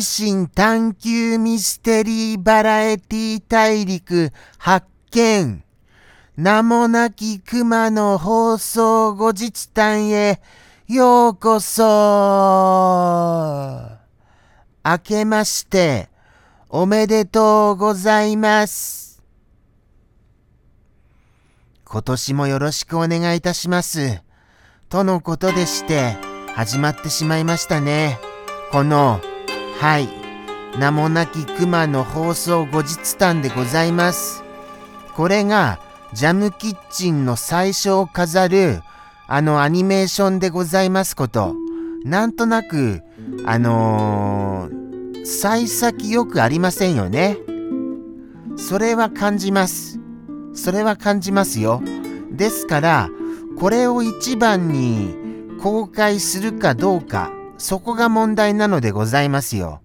好奇心探求ミステリーバラエティ大陸発見。名もなき熊の放送後日誕へようこそ。明けましておめでとうございます。今年もよろしくお願いいたします。とのことでして始まってしまいましたね。このはい。名もなき熊の放送後日談でございます。これがジャムキッチンの最初を飾るあのアニメーションでございますこと。なんとなく、あのー、幸先よくありませんよね。それは感じます。それは感じますよ。ですから、これを一番に公開するかどうか、そこが問題なのでございますよ。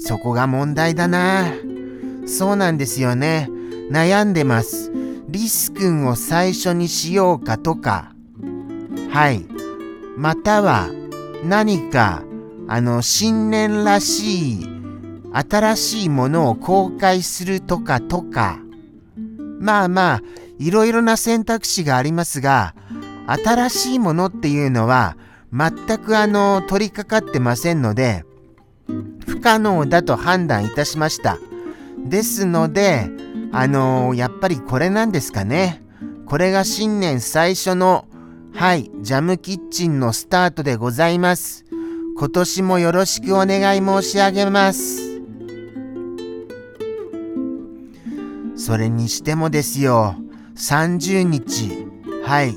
そこが問題だな。そうなんですよね。悩んでます。リス君を最初にしようかとか。はい。または何か、あの、新年らしい、新しいものを公開するとかとか。まあまあ、いろいろな選択肢がありますが、新しいものっていうのは、全くあの、取り掛かってませんので、不可能だと判断いたしました。ですので、あの、やっぱりこれなんですかね。これが新年最初の、はい、ジャムキッチンのスタートでございます。今年もよろしくお願い申し上げます。それにしてもですよ、30日、はい、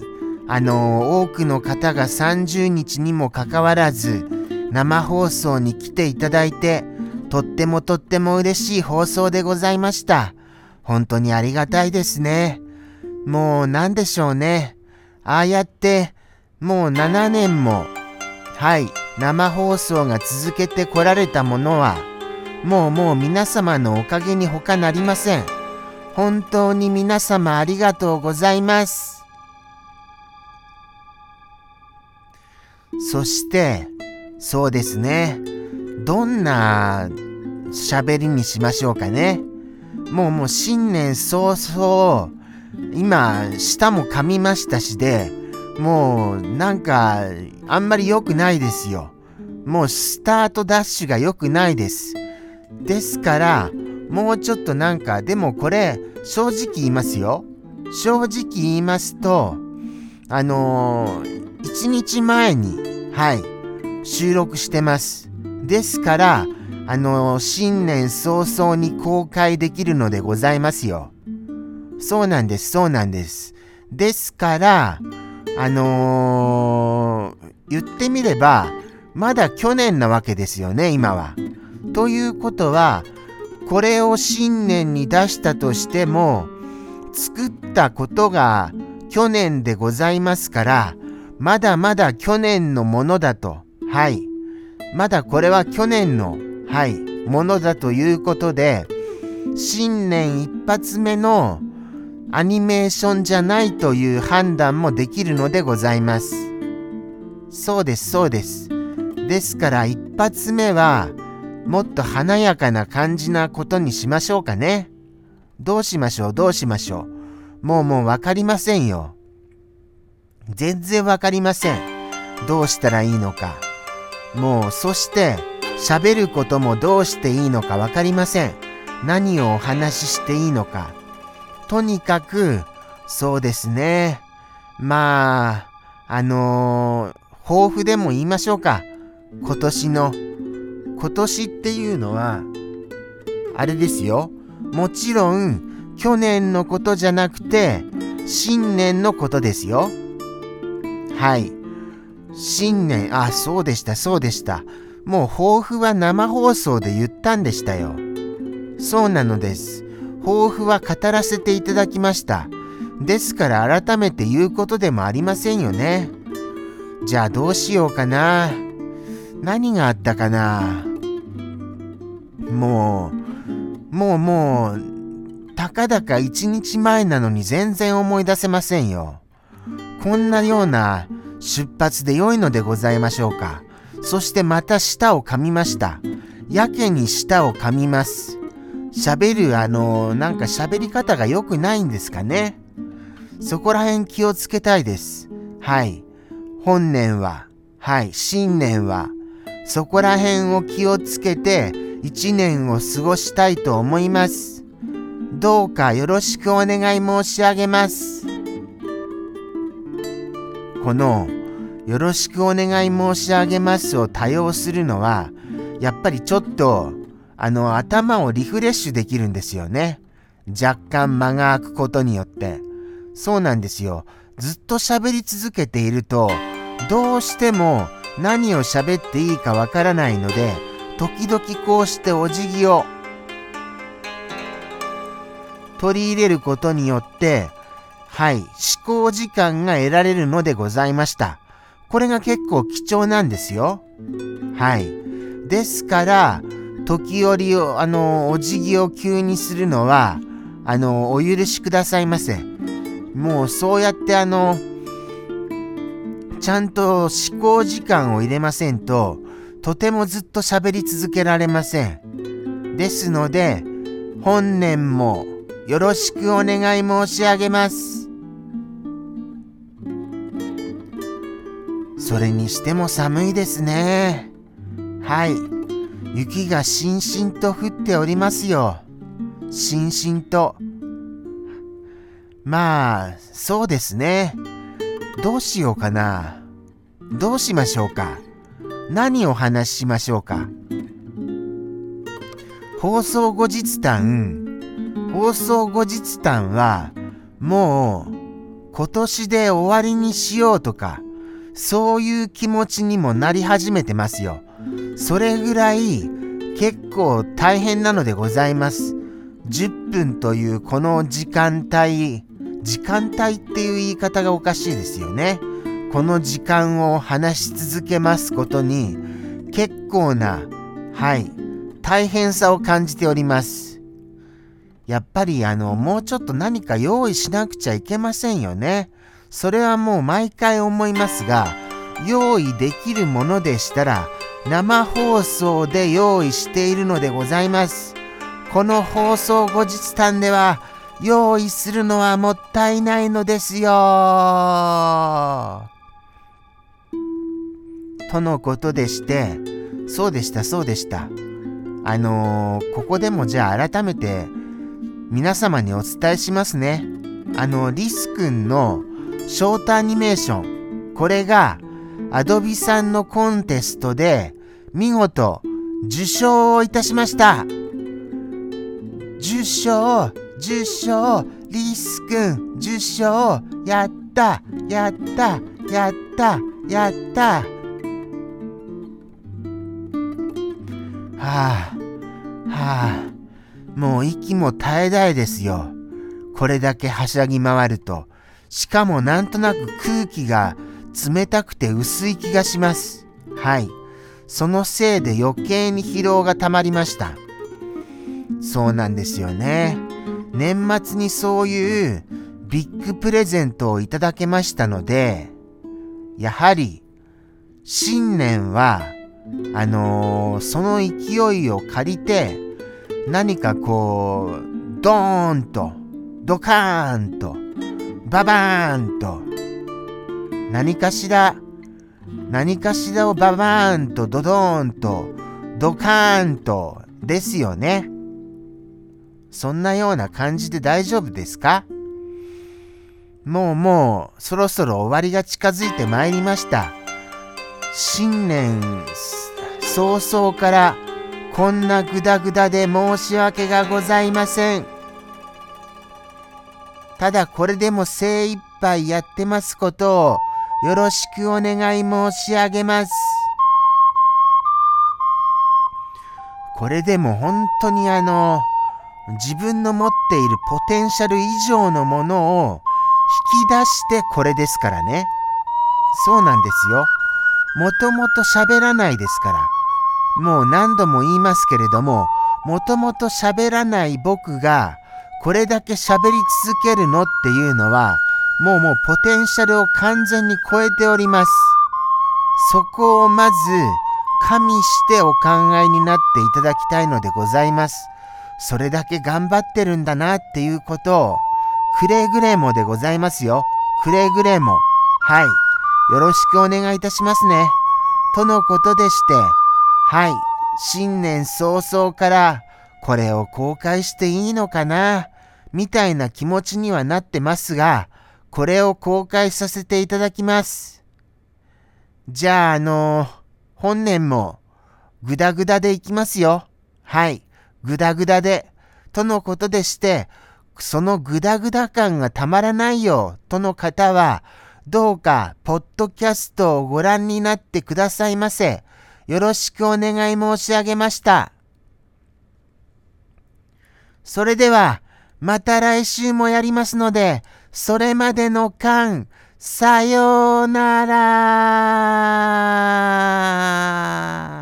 あの多くの方が30日にもかかわらず生放送に来ていただいてとってもとっても嬉しい放送でございました。本当にありがたいですね。もう何でしょうね。ああやってもう7年もはい生放送が続けてこられたものはもうもう皆様のおかげに他なりません。本当に皆様ありがとうございます。そして、そうですね。どんな喋りにしましょうかね。もうもう新年早々、今、舌も噛みましたしで、もうなんか、あんまり良くないですよ。もうスタートダッシュが良くないです。ですから、もうちょっとなんか、でもこれ、正直言いますよ。正直言いますと、あのー、1日前に、はい、収録してます。ですから、あの、新年早々に公開できるのでございますよ。そうなんです、そうなんです。ですから、あのー、言ってみれば、まだ去年なわけですよね、今は。ということは、これを新年に出したとしても、作ったことが去年でございますから、まだまだ去年のものだと。はい。まだこれは去年の、はい、ものだということで、新年一発目のアニメーションじゃないという判断もできるのでございます。そうです、そうです。ですから一発目は、もっと華やかな感じなことにしましょうかね。どうしましょう、どうしましょう。もうもうわかりませんよ。全然わかりません。どうしたらいいのか。もう、そして、喋ることもどうしていいのかわかりません。何をお話ししていいのか。とにかく、そうですね。まあ、あのー、抱負でも言いましょうか。今年の。今年っていうのは、あれですよ。もちろん、去年のことじゃなくて、新年のことですよ。はい。新年、あ、そうでした、そうでした。もう抱負は生放送で言ったんでしたよ。そうなのです。抱負は語らせていただきました。ですから改めて言うことでもありませんよね。じゃあどうしようかな。何があったかな。もう、もうもう、たかだか一日前なのに全然思い出せませんよ。こんなような出発で良いのでございましょうか。そしてまた舌を噛みました。やけに舌を噛みます。喋る、あの、なんか喋り方が良くないんですかね。そこら辺気をつけたいです。はい。本年は、はい、新年は、そこら辺を気をつけて一年を過ごしたいと思います。どうかよろしくお願い申し上げます。この、よろしくお願い申し上げますを多用するのは、やっぱりちょっと、あの、頭をリフレッシュできるんですよね。若干間が空くことによって。そうなんですよ。ずっと喋り続けていると、どうしても何を喋っていいかわからないので、時々こうしてお辞儀を取り入れることによって、はい、思考時間が得られるのでございました。これが結構貴重なんですよ。はい。ですから、時折、あの、お辞儀を急にするのは、あの、お許しくださいませ。もうそうやってあの、ちゃんと思考時間を入れませんと、とてもずっと喋り続けられません。ですので、本年もよろしくお願い申し上げます。それにしても寒いですね。はい。雪がしんしんと降っておりますよ。しんしんと。まあ、そうですね。どうしようかな。どうしましょうか。何を話しましょうか。放送後日談、放送後日談は、もう、今年で終わりにしようとか、そういう気持ちにもなり始めてますよ。それぐらい、結構大変なのでございます。10分というこの時間帯、時間帯っていう言い方がおかしいですよね。この時間を話し続けますことに結構な、はい、大変さを感じております。やっぱりあの、もうちょっと何か用意しなくちゃいけませんよね。それはもう毎回思いますが、用意できるものでしたら、生放送で用意しているのでございます。この放送後日談では、用意するのはもったいないのですよとのことでして、そうでした、そうでした。あのー、ここでもじゃあ改めて皆様にお伝えしますね。あの、リス君のショートアニメーション、これがアドビさんのコンテストで見事受賞をいたしました。受賞受賞リスくん受賞やったやったやったやった。はあはあもう息も絶え絶えですよ。これだけはしゃぎ回ると。しかもなんとなく空気が冷たくて薄い気がします。はい。そのせいで余計に疲労がたまりました。そうなんですよね。年末にそういうビッグプレゼントをいただけましたので、やはり新年は、あのー、その勢いを借りて、何かこう、ドーンと、ドカーンと、ババーンと、何かしら、何かしらをババーンと、ドドーンと、ドカーンと、ですよね。そんなような感じで大丈夫ですか？もうもうそろそろ終わりが近づいてまいりました。新年早々からこんなグダグダで申し訳がございません。ただこれでも精一杯やってますことをよろしくお願い申し上げます。これでも本当にあの、自分の持っているポテンシャル以上のものを引き出してこれですからね。そうなんですよ。もともと喋らないですから。もう何度も言いますけれども、もともと喋らない僕がこれだけ喋り続けるのっていうのは、もうもうポテンシャルを完全に超えております。そこをまず加味してお考えになっていただきたいのでございます。それだけ頑張ってるんだなっていうことを、くれぐれもでございますよ。くれぐれも。はい。よろしくお願いいたしますね。とのことでして、はい。新年早々からこれを公開していいのかな？みたいな気持ちにはなってますが、これを公開させていただきます。じゃあ、あの、本年もグダグダでいきますよ。はい。グダグダで。とのことでして、そのグダグダ感がたまらないよとの方は、どうか、ポッドキャストをご覧になってくださいませ。よろしくお願い申し上げました。それでは、また来週もやりますので、それまでの間、さようなら。